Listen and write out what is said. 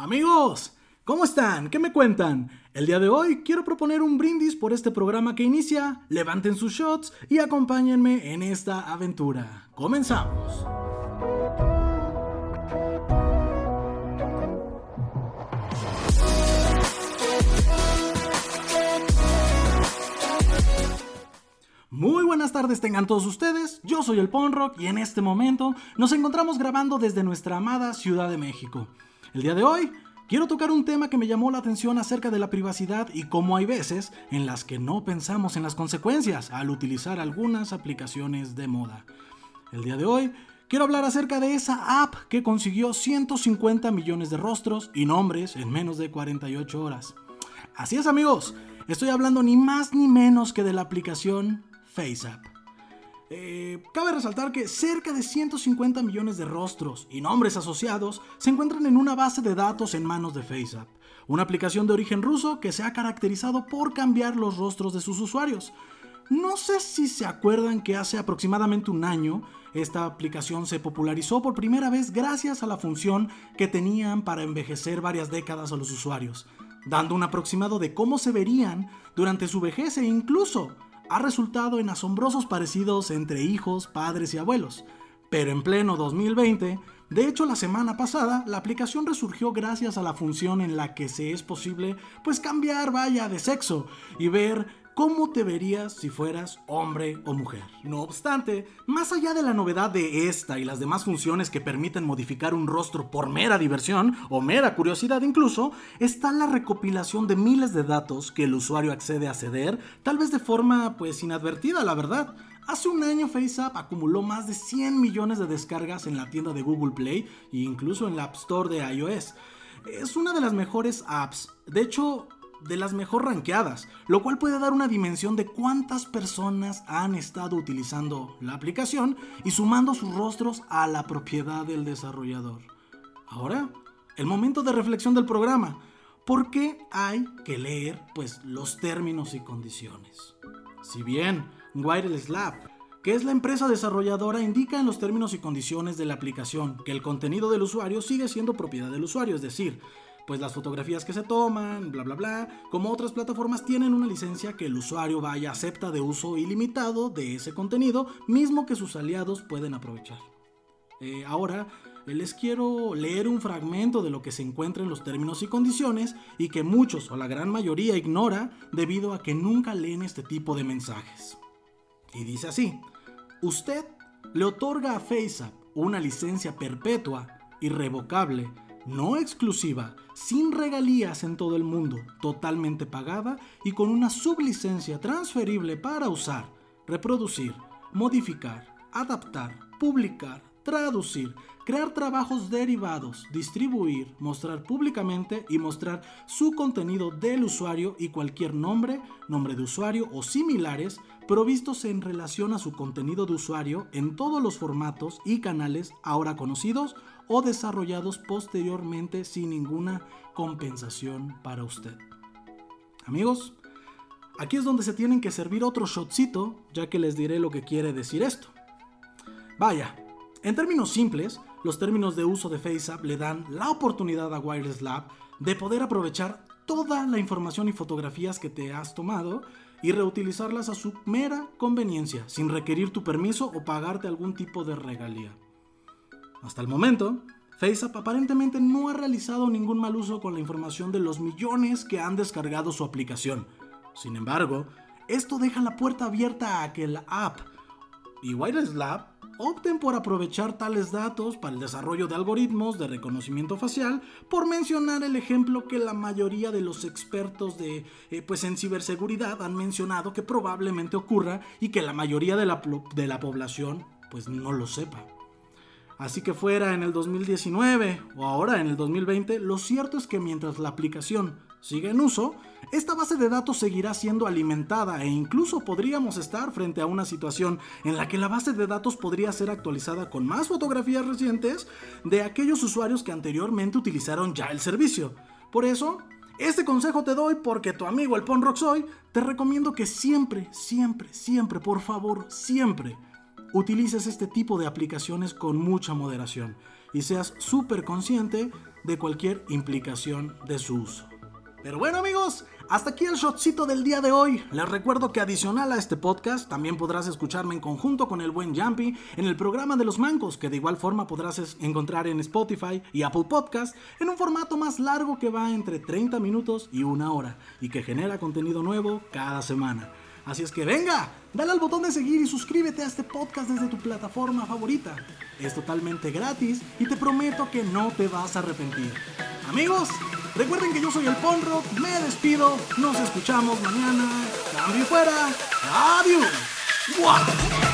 Amigos, ¿cómo están? ¿Qué me cuentan? El día de hoy quiero proponer un brindis por este programa que inicia. Levanten sus shots y acompáñenme en esta aventura. Comenzamos. Muy buenas tardes tengan todos ustedes, yo soy el Ponrock y en este momento nos encontramos grabando desde nuestra amada Ciudad de México. El día de hoy quiero tocar un tema que me llamó la atención acerca de la privacidad y cómo hay veces en las que no pensamos en las consecuencias al utilizar algunas aplicaciones de moda. El día de hoy quiero hablar acerca de esa app que consiguió 150 millones de rostros y nombres en menos de 48 horas. Así es amigos, estoy hablando ni más ni menos que de la aplicación FaceApp. Eh, cabe resaltar que cerca de 150 millones de rostros y nombres asociados se encuentran en una base de datos en manos de FaceApp, una aplicación de origen ruso que se ha caracterizado por cambiar los rostros de sus usuarios. No sé si se acuerdan que hace aproximadamente un año esta aplicación se popularizó por primera vez gracias a la función que tenían para envejecer varias décadas a los usuarios, dando un aproximado de cómo se verían durante su vejez e incluso ha resultado en asombrosos parecidos entre hijos, padres y abuelos. Pero en pleno 2020, de hecho la semana pasada, la aplicación resurgió gracias a la función en la que se es posible pues cambiar vaya de sexo y ver cómo te verías si fueras hombre o mujer. No obstante, más allá de la novedad de esta y las demás funciones que permiten modificar un rostro por mera diversión o mera curiosidad incluso, está la recopilación de miles de datos que el usuario accede a ceder, tal vez de forma pues inadvertida, la verdad. Hace un año FaceApp acumuló más de 100 millones de descargas en la tienda de Google Play e incluso en la App Store de iOS. Es una de las mejores apps. De hecho, de las mejor ranqueadas, lo cual puede dar una dimensión de cuántas personas han estado utilizando la aplicación y sumando sus rostros a la propiedad del desarrollador. Ahora, el momento de reflexión del programa. ¿Por qué hay que leer pues, los términos y condiciones? Si bien Wireless Lab, que es la empresa desarrolladora, indica en los términos y condiciones de la aplicación que el contenido del usuario sigue siendo propiedad del usuario, es decir, pues las fotografías que se toman, bla bla bla, como otras plataformas tienen una licencia que el usuario vaya acepta de uso ilimitado de ese contenido, mismo que sus aliados pueden aprovechar. Eh, ahora les quiero leer un fragmento de lo que se encuentra en los términos y condiciones y que muchos o la gran mayoría ignora debido a que nunca leen este tipo de mensajes. Y dice así, usted le otorga a FaceApp una licencia perpetua, irrevocable, no exclusiva, sin regalías en todo el mundo, totalmente pagada y con una sublicencia transferible para usar, reproducir, modificar, adaptar, publicar, traducir, crear trabajos derivados, distribuir, mostrar públicamente y mostrar su contenido del usuario y cualquier nombre, nombre de usuario o similares provistos en relación a su contenido de usuario en todos los formatos y canales ahora conocidos o desarrollados posteriormente sin ninguna compensación para usted. Amigos, aquí es donde se tienen que servir otro shotcito, ya que les diré lo que quiere decir esto. Vaya, en términos simples, los términos de uso de FaceApp le dan la oportunidad a Wireless Lab de poder aprovechar toda la información y fotografías que te has tomado y reutilizarlas a su mera conveniencia, sin requerir tu permiso o pagarte algún tipo de regalía. Hasta el momento, FaceApp aparentemente no ha realizado ningún mal uso con la información de los millones que han descargado su aplicación. Sin embargo, esto deja la puerta abierta a que la app y Wireless Lab opten por aprovechar tales datos para el desarrollo de algoritmos de reconocimiento facial, por mencionar el ejemplo que la mayoría de los expertos de, eh, pues en ciberseguridad han mencionado que probablemente ocurra y que la mayoría de la, de la población pues no lo sepa. Así que fuera en el 2019 o ahora en el 2020, lo cierto es que mientras la aplicación siga en uso, esta base de datos seguirá siendo alimentada e incluso podríamos estar frente a una situación en la que la base de datos podría ser actualizada con más fotografías recientes de aquellos usuarios que anteriormente utilizaron ya el servicio. Por eso, este consejo te doy porque tu amigo el Ponrock soy, te recomiendo que siempre, siempre, siempre, por favor, siempre utilices este tipo de aplicaciones con mucha moderación. y seas súper consciente de cualquier implicación de su uso. Pero bueno amigos, hasta aquí el shotcito del día de hoy. Les recuerdo que adicional a este podcast también podrás escucharme en conjunto con el buen Jumpy en el programa de los mancos, que de igual forma podrás encontrar en Spotify y Apple Podcast en un formato más largo que va entre 30 minutos y una hora y que genera contenido nuevo cada semana. Así es que venga, dale al botón de seguir y suscríbete a este podcast desde tu plataforma favorita. Es totalmente gratis y te prometo que no te vas a arrepentir. Amigos, recuerden que yo soy el Ponrock, me despido, nos escuchamos mañana. Cambio fuera. Adiós.